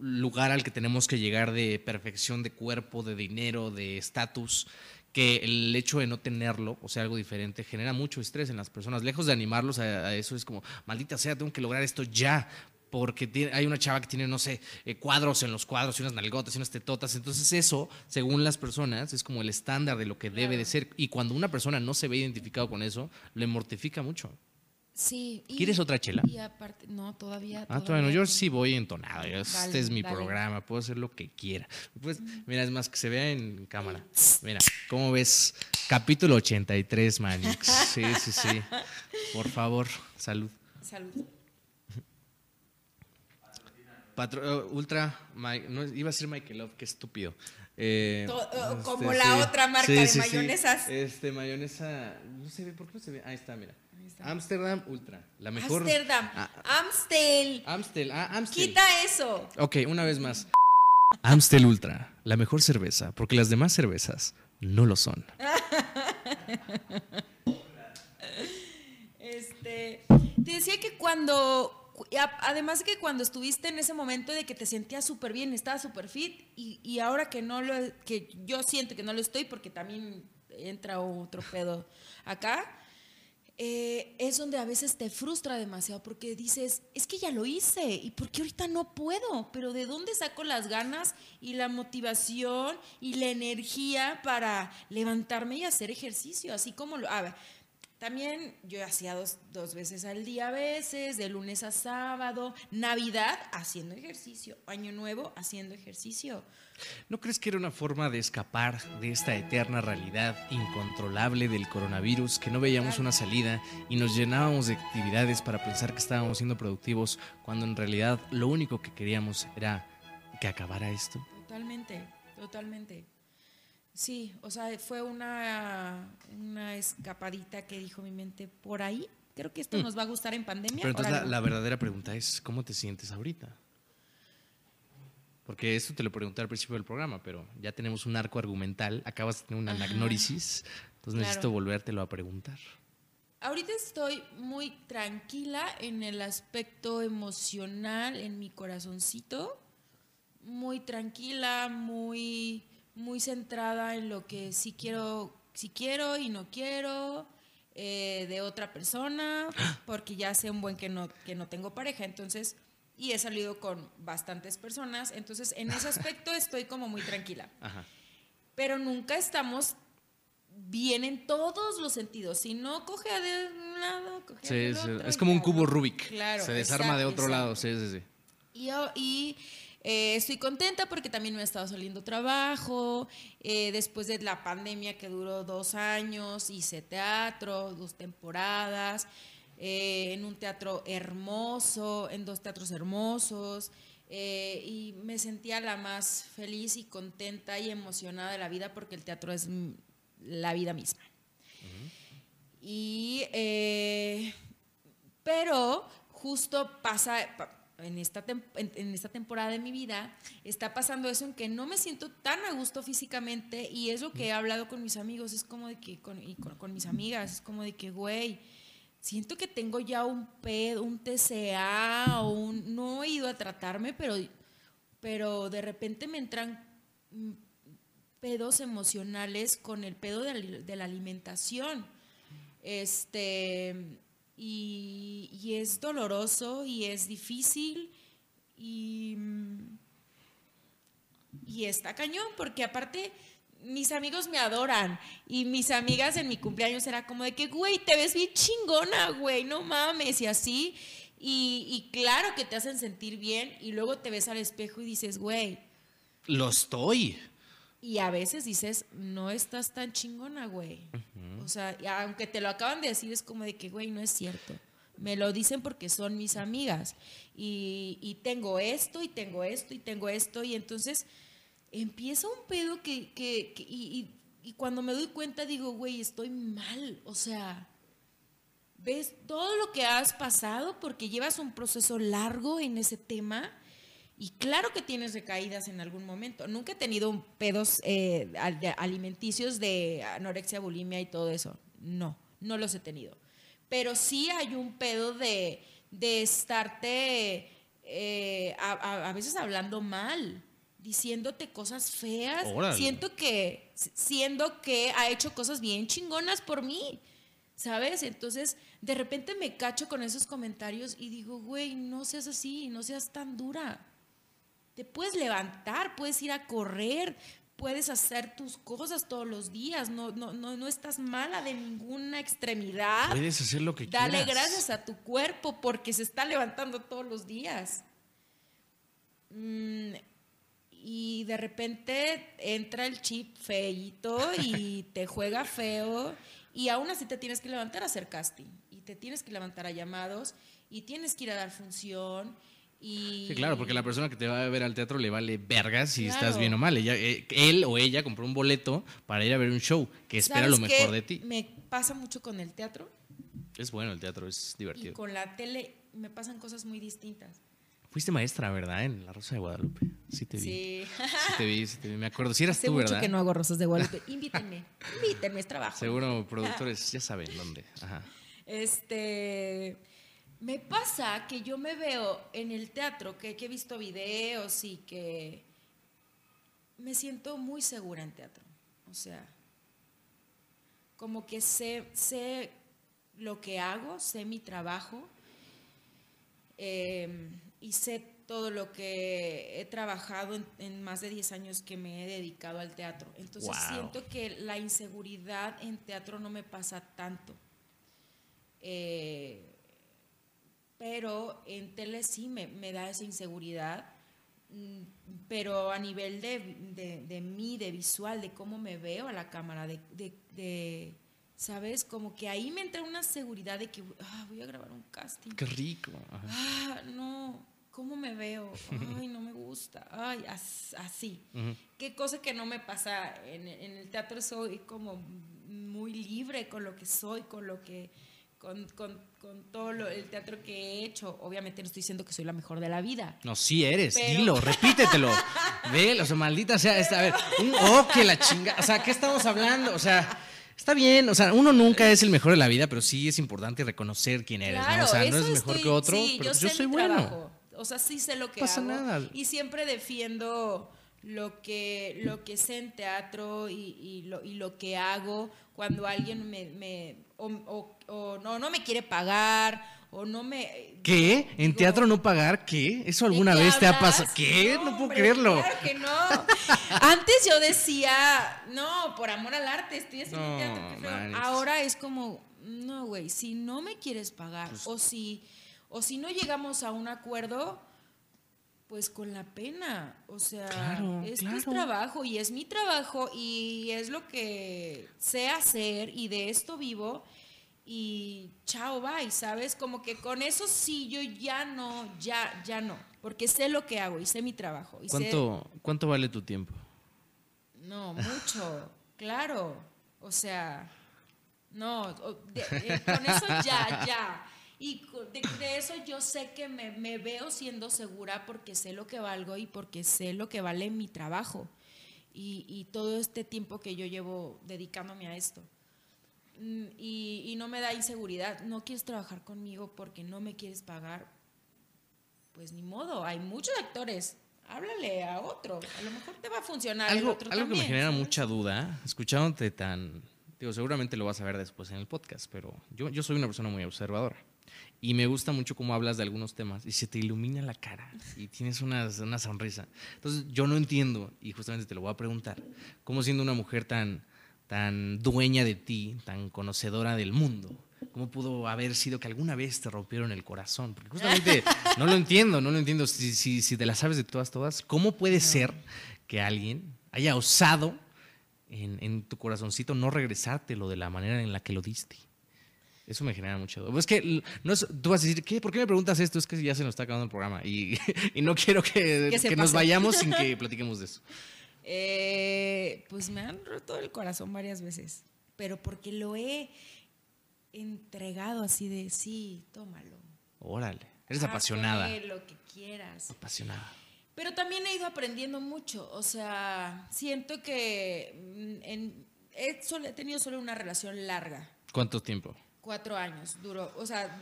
lugar al que tenemos que llegar de perfección de cuerpo, de dinero, de estatus, que el hecho de no tenerlo, o sea, algo diferente, genera mucho estrés en las personas. Lejos de animarlos a, a eso, es como, maldita sea, tengo que lograr esto ya. Porque tiene- hay una chava que tiene, no sé, eh, cuadros en los cuadros y unas nalgotas y unas tetotas. Entonces, eso, según las personas, es como el estándar de lo que debe de ser. Y cuando una persona no se ve identificado con eso, le mortifica mucho. Sí. y- ¿Quieres otra chela? Y aparte, no, todavía. Ah, todavía no. Yo sí voy entonado. este es mi dale. programa. Puedo hacer lo que quiera. Pues, mira, es más que se vea en cámara. Mira, ¿cómo ves? Capítulo 83, Manix. Sí, sí, sí. Por favor, salud. Salud. Patro- eh, ultra, no, iba a decir Michael Love, qué estúpido. Eh, eh, como la otra marca de mayonesas. Este, mayonesa, no se ve, ¿por qué no se ve? Ahí está, mira. Amsterdam Ultra, la mejor. Amsterdam. Ah, Amstel. Amstel, ah, Amstel. Quita eso. Ok, una vez más. Amstel Ultra, la mejor cerveza, porque las demás cervezas no lo son. Este, te decía que cuando, además de que cuando estuviste en ese momento de que te sentías súper bien, estabas súper fit, y, ahora que no lo, que yo siento que no lo estoy porque también entra otro pedo acá, eh, es donde a veces te frustra demasiado porque dices, es que ya lo hice y por qué ahorita no puedo, pero ¿de dónde saco las ganas y la motivación y la energía para levantarme y hacer ejercicio? Así como lo... también yo hacía dos, dos veces al día a veces, de lunes a sábado, Navidad haciendo ejercicio, Año Nuevo haciendo ejercicio. ¿No crees que era una forma de escapar de esta eterna realidad incontrolable del coronavirus, que no veíamos una salida y nos llenábamos de actividades para pensar que estábamos siendo productivos, cuando en realidad lo único que queríamos era que acabara esto? Totalmente, totalmente. Sí, o sea, fue una, una escapadita que dijo mi mente por ahí. Creo que esto nos va a gustar en pandemia. Mm. Pero entonces la, verdadera pregunta es, ¿cómo te sientes ahorita? Porque esto te lo pregunté al principio del programa, pero ya tenemos un arco argumental, acabas de tener una anagnórisis, entonces necesito Claro. volvértelo a preguntar. Ahorita estoy muy tranquila en el aspecto emocional, en mi corazoncito. Muy tranquila, muy, muy centrada en lo que sí quiero, sí quiero y no quiero eh, de otra persona, porque ya sé un buen que no, que no tengo pareja, entonces, y he salido con bastantes personas, entonces en ese aspecto estoy como muy tranquila Ajá. pero nunca estamos bien en todos los sentidos. Si no coge de un lado, coge Sí, del otro. es como un cubo. Rubik. Claro, Se desarma de exacto, otro lado. Sí, sí, sí. Y, eh, estoy contenta porque también me ha estado saliendo trabajo. Eh, después de la pandemia que duró dos años, hice teatro, dos temporadas, eh, en un teatro hermoso, en dos teatros hermosos. y me sentía la más feliz y contenta y emocionada de la vida porque el teatro es la vida misma. Y, pero justo pasa, pa- en esta, en, esta temporada de mi vida, está pasando eso en que no me siento tan a gusto físicamente y es lo que he hablado con mis amigos, es como de que, con, y con, mis amigas, es como de que, güey, siento que tengo ya un pedo, un TCA, o un, no he ido a tratarme, pero pero de repente me entran pedos emocionales con el pedo de la alimentación. Este, y, y es doloroso y es difícil y, y está cañón, porque aparte mis amigos me adoran y mis amigas en mi cumpleaños era como de que, güey, te ves bien chingona, güey, no mames, y así. Y, y claro que te hacen sentir bien y luego te ves al espejo y dices, güey, Lo estoy. Y a veces dices, no estás tan chingona, güey. O sea, y aunque te lo acaban de decir, es como de que, güey, no es cierto. Me lo dicen porque son mis amigas. Y, y tengo esto, y tengo esto, y tengo esto. Y entonces empieza un pedo que, que- que- y, y- y cuando me doy cuenta digo, güey, estoy mal. O sea, ves todo lo que has pasado porque llevas un proceso largo en ese tema y claro que tienes recaídas en algún momento. Nunca he tenido pedos eh, alimenticios de anorexia, bulimia y todo eso. No, no los he tenido. Pero sí hay un pedo de, de estarte eh, a, a- a veces hablando mal, diciéndote cosas feas. Órale. Siento que, siendo que ha hecho cosas bien chingonas por mí. ¿Sabes? Entonces, de repente me cacho con esos comentarios y digo, güey, no seas así, no seas tan dura. Te puedes levantar, puedes ir a correr, puedes hacer tus cosas todos los días, no, no, no, no estás mala de ninguna extremidad. Puedes hacer lo que Dale quieras. gracias a tu cuerpo porque se está levantando todos los días. Mm, y de repente entra el chip feito y te juega feo y aún así te tienes que levantar a hacer casting y te tienes que levantar a llamados y tienes que ir a dar función y Sí, claro, porque la persona que te va a ver al teatro le vale vergas si Claro. estás bien o mal. Ella, eh, él o ella compró un boleto para ir a ver un show que espera lo ¿Sabes mejor qué? de ti. Me pasa mucho con el teatro Es bueno el teatro, es y divertido. con la tele me pasan cosas muy distintas. Fuiste maestra, ¿verdad? En La Rosa de Guadalupe. Sí te vi. Sí, Sí. te vi, sí te vi. Me acuerdo. Si eras Hace tú, mucho ¿verdad? que no hago rosas de Guadalupe. Invítenme, invítenme, es trabajo. Seguro productores ya saben dónde. Ajá. Este, me pasa que yo me veo en el teatro, que, que he visto videos y que me siento muy segura en teatro. O sea, como que sé, sé lo que hago, sé mi trabajo eh, y sé todo lo que he trabajado en, en más de 10 años que me he dedicado al teatro. Entonces Wow. siento que la inseguridad en teatro no me pasa tanto. Eh, pero en tele sí me, me da esa inseguridad, mm, pero a nivel de, de, de mí, de visual, de cómo me veo a la cámara, de, de- ¿sabes? Como que ahí me entra una seguridad de que ah, voy a grabar un casting. Qué rico. Ajá. Ah, no, ¿cómo me veo? Ay, no me gusta. Ay, as- así. Qué cosa que no me pasa en, en el teatro, soy como muy libre con lo que soy, con lo que, con, con- con todo lo- el teatro que he hecho. Obviamente no estoy diciendo que soy la mejor de la vida. No, sí eres. Pero- Dilo, repítetelo. Ve, o sea, maldita sea esta. A ver, un oh, que la chinga. O sea, ¿qué estamos hablando? O sea. Está bien, o sea, uno nunca es el mejor de la vida, pero sí es importante reconocer quién eres, ¿no? O sea, no eres mejor estoy- que otro, sí, pero yo pues yo soy bueno. O sea, sí sé lo que pasa hago. nada. Y siempre defiendo lo que, lo que sé en teatro y, y lo, y lo que hago cuando alguien me, me- o, o- o no, no me quiere pagar o no me... ¿Qué? ¿En Digo, teatro no pagar? ¿Qué? ¿Eso ¿de alguna vez te ha pasado? ¿Qué? No, puedo hombre, creerlo. Claro que no. Antes yo decía, no, por amor al arte, estoy haciendo No, teatro. qué feo". manches. Ahora es como, no, güey, si no me quieres pagar Pues o, si, o si no llegamos a un acuerdo, pues con la pena. O sea, Claro, esto claro. es trabajo y es mi trabajo y es lo que sé hacer y de esto vivo. Y chao, bye, ¿sabes? Como que con eso sí, yo ya no, ya, ya no. Porque sé lo que hago y sé mi trabajo. Y sé- ¿Cuánto, ¿Cuánto vale tu tiempo? no, mucho, claro. O sea, no, de- eh, con eso ya, ya. Y de, de eso yo sé que me, me veo siendo segura porque sé lo que valgo y porque sé lo que vale mi trabajo. Y, y todo este tiempo que yo llevo dedicándome a esto. Mm, Y, y no me da inseguridad. No quieres trabajar conmigo porque no me quieres pagar. Pues ni modo, hay muchos actores. háblale a otro. A lo mejor te va a funcionar el Algo, otro algo que me genera mucha duda, escuchándote tan... Digo, seguramente lo vas a ver después en el podcast, pero yo, yo soy una persona muy observadora. Y me gusta mucho cómo hablas de algunos temas y se te ilumina la cara y tienes una, una sonrisa. Entonces, yo no entiendo, y justamente te lo voy a preguntar, cómo siendo una mujer tan, tan dueña de ti, tan conocedora del mundo, cómo pudo haber sido que alguna vez te rompieron el corazón. Porque justamente no lo entiendo, no lo entiendo. Si, si, si te la sabes de todas, todas, ¿cómo puede ser que alguien haya osado en, en tu corazoncito no regresártelo de la manera en la que lo diste? Eso me genera mucho duda. Pues Es que no es- tú vas a decir, ¿qué? ¿por qué me preguntas esto? Es que ya se nos está acabando el programa y, y no quiero que, Que se que nos vayamos sin que platiquemos de eso. Eh, pues me han roto el corazón varias veces, pero porque lo he entregado así de, sí, tómalo. Órale, eres Haz apasionada. lo que quieras. Apasionada. Pero también he ido aprendiendo mucho. O sea, siento que mm, en- he, solo- he tenido solo una relación larga. ¿Cuánto tiempo? Cuatro años duró. O sea,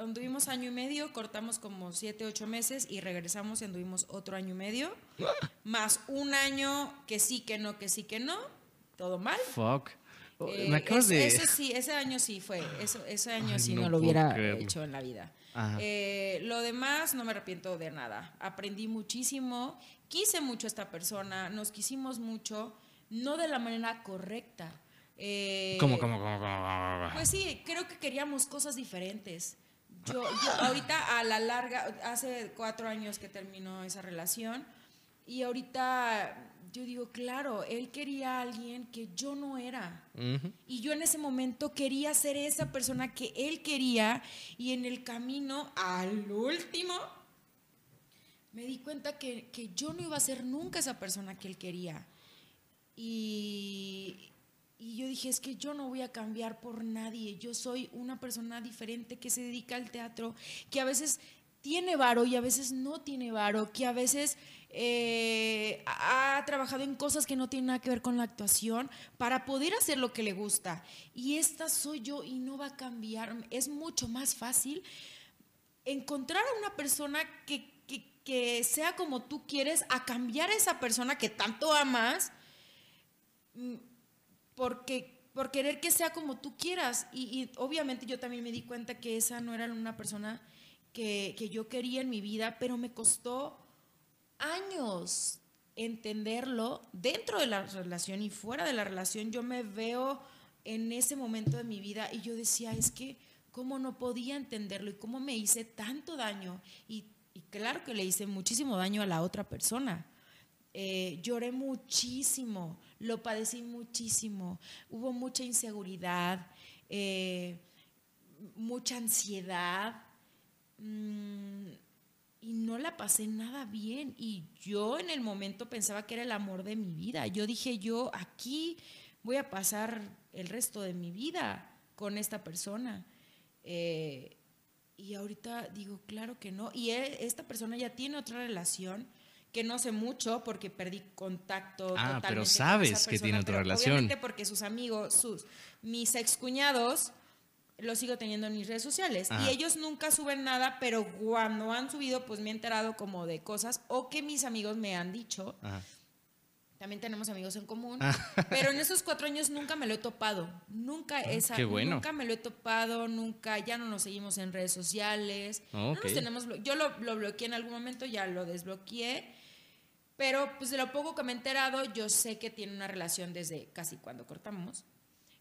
anduvimos año y medio, cortamos como siete, ocho meses y regresamos y anduvimos otro año y medio. Más un año que sí, que no, que sí, que no. Todo mal. Fuck. Oh, Eh, me es- de... Eso sí, ese año sí fue. Eso, ese año Ay, sí no no, lo hubiera creerlo. hecho en la vida. Eh, lo demás no me arrepiento de nada. Aprendí muchísimo. Quise mucho a esta persona. Nos quisimos mucho. No de la manera correcta. Eh, ¿Cómo, cómo, cómo, cómo? Pues sí, creo que queríamos cosas diferentes. Yo, yo ahorita a la larga, hace cuatro años que terminó esa relación y ahorita yo digo, claro, él quería a alguien que yo no era. Ujú. Y yo en ese momento quería ser esa persona que él quería y en el camino al último me di cuenta que, que yo no iba a ser nunca esa persona que él quería. Y, y yo dije, es que yo no voy a cambiar por nadie. Yo soy una persona diferente que se dedica al teatro, que a veces tiene varo y a veces no tiene varo, que a veces eh, ha trabajado en cosas que no tienen nada que ver con la actuación para poder hacer lo que le gusta. Y esta soy yo y no va a cambiar. Es mucho más fácil encontrar a una persona que, que- que sea como tú quieres, a cambiar a esa persona que tanto amas, porque, por querer que sea como tú quieras. Y, obviamente yo también me di cuenta que esa no era una persona que, que yo quería en mi vida, pero me costó años entenderlo dentro de la relación y fuera de la relación. Yo me veo en ese momento de mi vida y yo decía, es que cómo no podía entenderlo y cómo me hice tanto daño. Y, y claro que le hice muchísimo daño a la otra persona. Eh, lloré muchísimo, lo padecí muchísimo, hubo mucha inseguridad, eh, mucha ansiedad mm, y no la pasé nada bien. Y yo en el momento pensaba que era el amor de mi vida. Yo dije, yo aquí voy a pasar el resto de mi vida con esta persona. Eh, y ahorita digo, claro que no. Y él- esta persona ya tiene otra relación que no sé mucho porque perdí contacto. Ah, totalmente pero con sabes esa que tiene persona, otra relación. Obviamente porque sus amigos, sus, mis excuñados, los sigo teniendo en mis redes sociales. Y ellos nunca suben nada, pero cuando han subido, pues me he enterado como de cosas o que mis amigos me han dicho. También tenemos amigos en común. Ah. Pero en esos cuatro años nunca me lo he topado. Nunca esa, qué bueno. nunca me lo he topado, nunca, ya no nos seguimos en redes sociales. Oh, No nos tenemos, yo lo, lo bloqueé en algún momento, ya lo desbloqueé. Pero pues de lo poco que me he enterado, yo sé que tiene una relación desde casi cuando cortamos.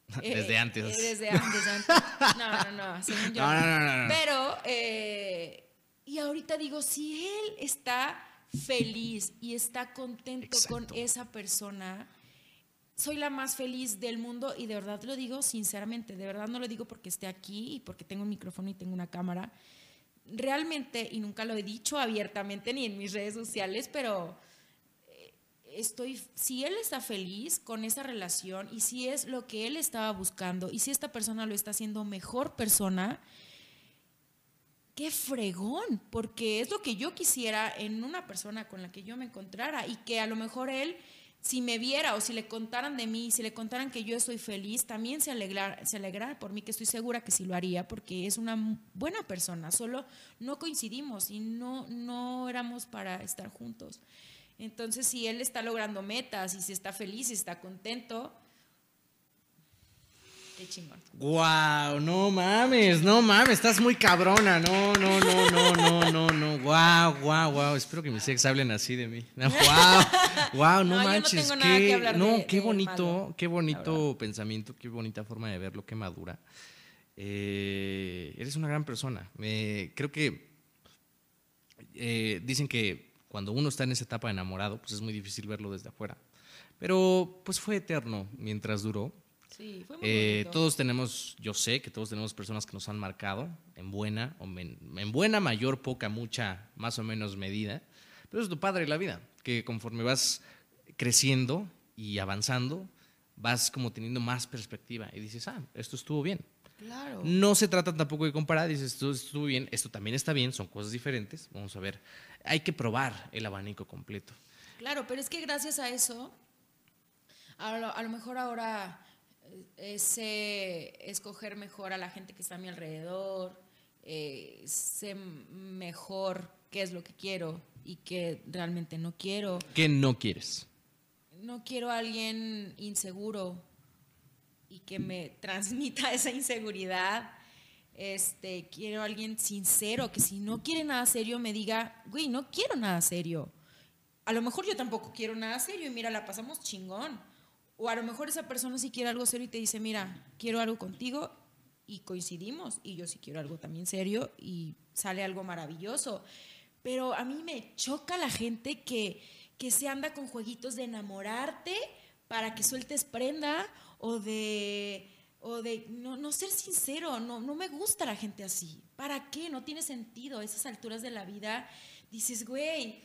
Desde Eh, antes. eh, desde antes, antes. No, no, no, según yo No, no, no, no. Pero, eh, y ahorita digo, si él está feliz y está contento con Exacto. esa persona, soy la más feliz del mundo y de verdad lo digo sinceramente, de verdad no lo digo porque esté aquí y porque tengo un micrófono y tengo una cámara. Realmente, y nunca lo he dicho abiertamente ni en mis redes sociales, pero estoy, si él está feliz con esa relación y si es lo que él estaba buscando y si esta persona lo está haciendo mejor persona, qué fregón, porque es lo que yo quisiera en una persona con la que yo me encontrara y que a lo mejor él si me viera o si le contaran de mí, si le contaran que yo estoy feliz, también se alegrara, se alegrara por mí, que estoy segura que sí lo haría, porque es una buena persona, solo no coincidimos y no, no éramos para estar juntos. Entonces, si él está logrando metas y si está feliz y está contento, qué chingón. Wow, no mames, no mames, estás muy cabrona. No, no, no, no, no, no, no. Wow, wow, wow. Espero que mis ex hablen así de mí. No, wow, wow, no, No, yo no manches. tengo nada que qué, hablar no, de- qué de bonito, malo, qué bonito pensamiento, qué bonita forma de verlo, qué madura. Eh, eres una gran persona. Eh, creo que eh, dicen que cuando uno está en esa etapa de enamorado, pues es muy difícil verlo desde afuera. Pero pues fue eterno mientras duró. Sí, fue muy Eh, todos tenemos, yo sé que todos tenemos personas que nos han marcado en buena, o men- en buena, mayor, poca, mucha, más o menos medida. Pero es lo padre la vida, que conforme vas creciendo y avanzando, vas como teniendo más perspectiva y dices, ah, esto estuvo bien. Claro. No se trata tampoco de comparar, dices, esto estuvo bien, esto también está bien, son cosas diferentes, vamos a ver. Hay que probar el abanico completo. Claro, pero es que gracias a eso, a lo, a lo mejor ahora eh, sé escoger mejor a la gente que está a mi alrededor, eh, sé mejor qué es lo que quiero y qué realmente no quiero. ¿Qué no quieres? No quiero a alguien inseguro y que me transmita esa inseguridad. Este, quiero a alguien sincero, que si no quiere nada serio me diga, güey, no quiero nada serio. A lo mejor yo tampoco quiero nada serio y mira, la pasamos chingón. O a lo mejor esa persona sí quiere algo serio y te dice, mira, quiero algo contigo y coincidimos. Y yo sí quiero algo también serio y sale algo maravilloso. Pero a mí me choca la gente que, que se anda con jueguitos de enamorarte para que sueltes prenda o de, o de no, no ser sincero. No, no me gusta la gente así. ¿Para qué? No tiene sentido. A esas alturas de la vida dices, güey,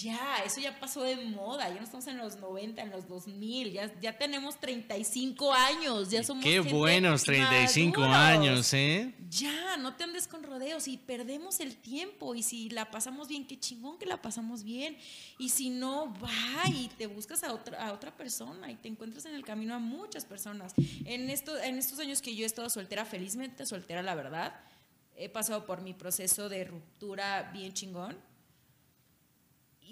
ya, eso ya pasó de moda, ya no estamos en los 90, en los 2000, ya, ya tenemos 35 años, ya somos Qué buenos 35 maduros. años, ¿eh? Ya, no te andes con rodeos y perdemos el tiempo y si la pasamos bien, qué chingón que la pasamos bien y si no, va y te buscas a otra, a otra persona y te encuentras en el camino a muchas personas. En, esto, en estos años que yo he estado soltera, felizmente soltera, la verdad, he pasado por mi proceso de ruptura bien chingón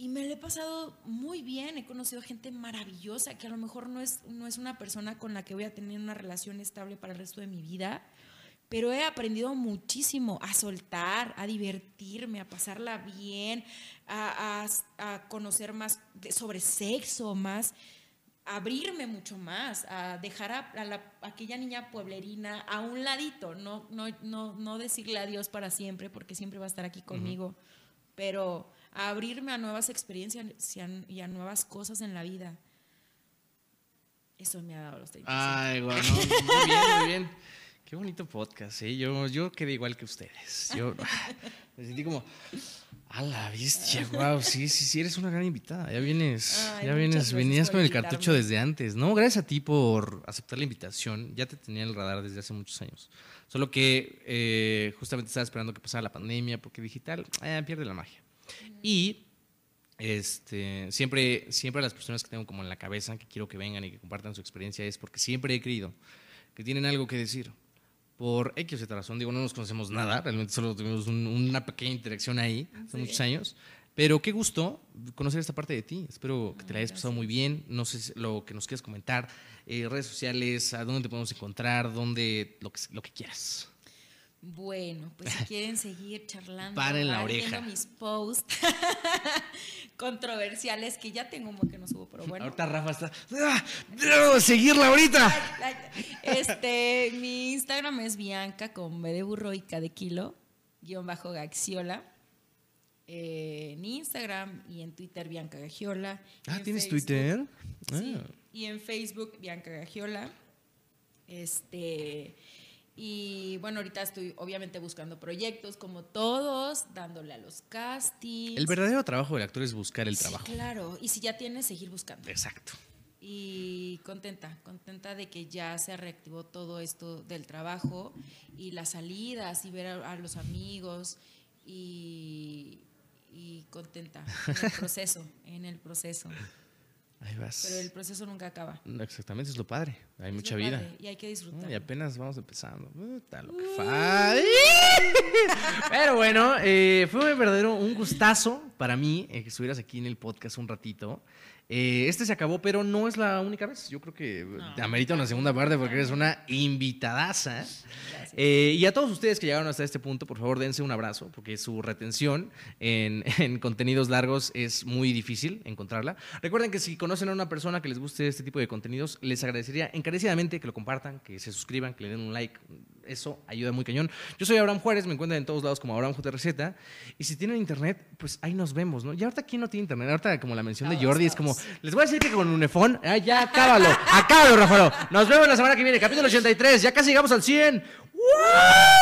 y me lo he pasado muy bien, he conocido gente maravillosa que a lo mejor no es, no es una persona con la que voy a tener una relación estable para el resto de mi vida, pero he aprendido muchísimo a soltar, a divertirme, a pasarla bien, a, a- a conocer más de- sobre sexo, más, a abrirme mucho más, a dejar a, a la- aquella niña pueblerina a un ladito, no, no, no, no decirle adiós para siempre, porque siempre va a estar aquí conmigo, pero a abrirme a nuevas experiencias y a, y a nuevas cosas en la vida. Eso me ha dado los 35. Ay, guau, no, muy bien, muy bien. Qué bonito podcast, ¿eh? Yo, yo quedé igual que ustedes. Yo me sentí como, a la bestia, wow, sí, sí, sí, eres una gran invitada. Ya vienes, Ay, ya vienes, venías con el cartucho desde antes. No, gracias a ti por aceptar la invitación. Ya te tenía en el radar desde hace muchos años. Solo que eh, justamente estaba esperando que pasara la pandemia, porque digital eh, pierde la magia. Y este, siempre, siempre las personas que tengo como en la cabeza, que quiero que vengan y que compartan su experiencia, es porque siempre he creído que tienen algo que decir. Por X o Z razón, digo, no nos conocemos nada, realmente solo tuvimos un- una pequeña interacción ahí hace muchos años. Pero qué gusto conocer esta parte de ti. Espero que te la hayas pasado muy bien. No sé si- lo que nos quieras comentar, eh, redes sociales, a dónde te podemos encontrar, dónde, lo que, lo que quieras. Bueno, pues si quieren seguir charlando, Paren la oreja. mis posts controversiales que ya tengo como que no subo, pero bueno. Ahorita Rafa está. ¡Ah! ¡Debo seguirla ahorita! Ay, Este, mi Instagram es Bianca con B de burro y K de kilo, guion bajo Gaxiola. Eh, en Instagram y en Twitter Bianca Gagiola. Ah, en ¿tienes Facebook- Twitter? Sí, Ah. y en Facebook Bianca Gagiola. Este, y bueno, ahorita estoy obviamente buscando proyectos como todos, dándole a los castings. El verdadero trabajo del actor es buscar el Sí, trabajo. claro, y si ya tienes, seguir buscando. Exacto. Y contenta, contenta de que ya se reactivó todo esto del trabajo y las salidas y ver a, a los amigos y, y contenta en el proceso, en el proceso. Ahí vas. pero el proceso nunca acaba. Exactamente, es lo padre. Hay Es mucha vida. padre, Y hay que disfrutar. Y apenas vamos empezando. Puta, lo que Pero bueno, eh, fue un verdadero un gustazo para mí eh, que estuvieras aquí en el podcast un ratito. Eh, este se acabó, pero no es la única vez. Yo creo que te amerita una segunda parte porque eres una invitadaza. Eh, y a todos ustedes que llegaron hasta este punto, por favor dense un abrazo, porque su retención en, en contenidos largos es muy difícil encontrarla. Recuerden que si conocen a una persona que les guste este tipo de contenidos, les agradecería encarecidamente que lo compartan, que se suscriban, que le den un like. Eso ayuda muy cañón. Yo soy Abraham Juárez, me encuentran en todos lados como Abraham J. Receta. Y si tienen internet, pues ahí nos vemos, ¿no? Y ahorita, ¿quién no tiene internet? Ahorita, como la mención de Todos, Jordi, es como, les voy a decir que con Unifón, ah, ya, acábalo, acábalo, Rafael. Nos vemos la semana que viene, capítulo 83, ya casi llegamos al 100. ¡Woo!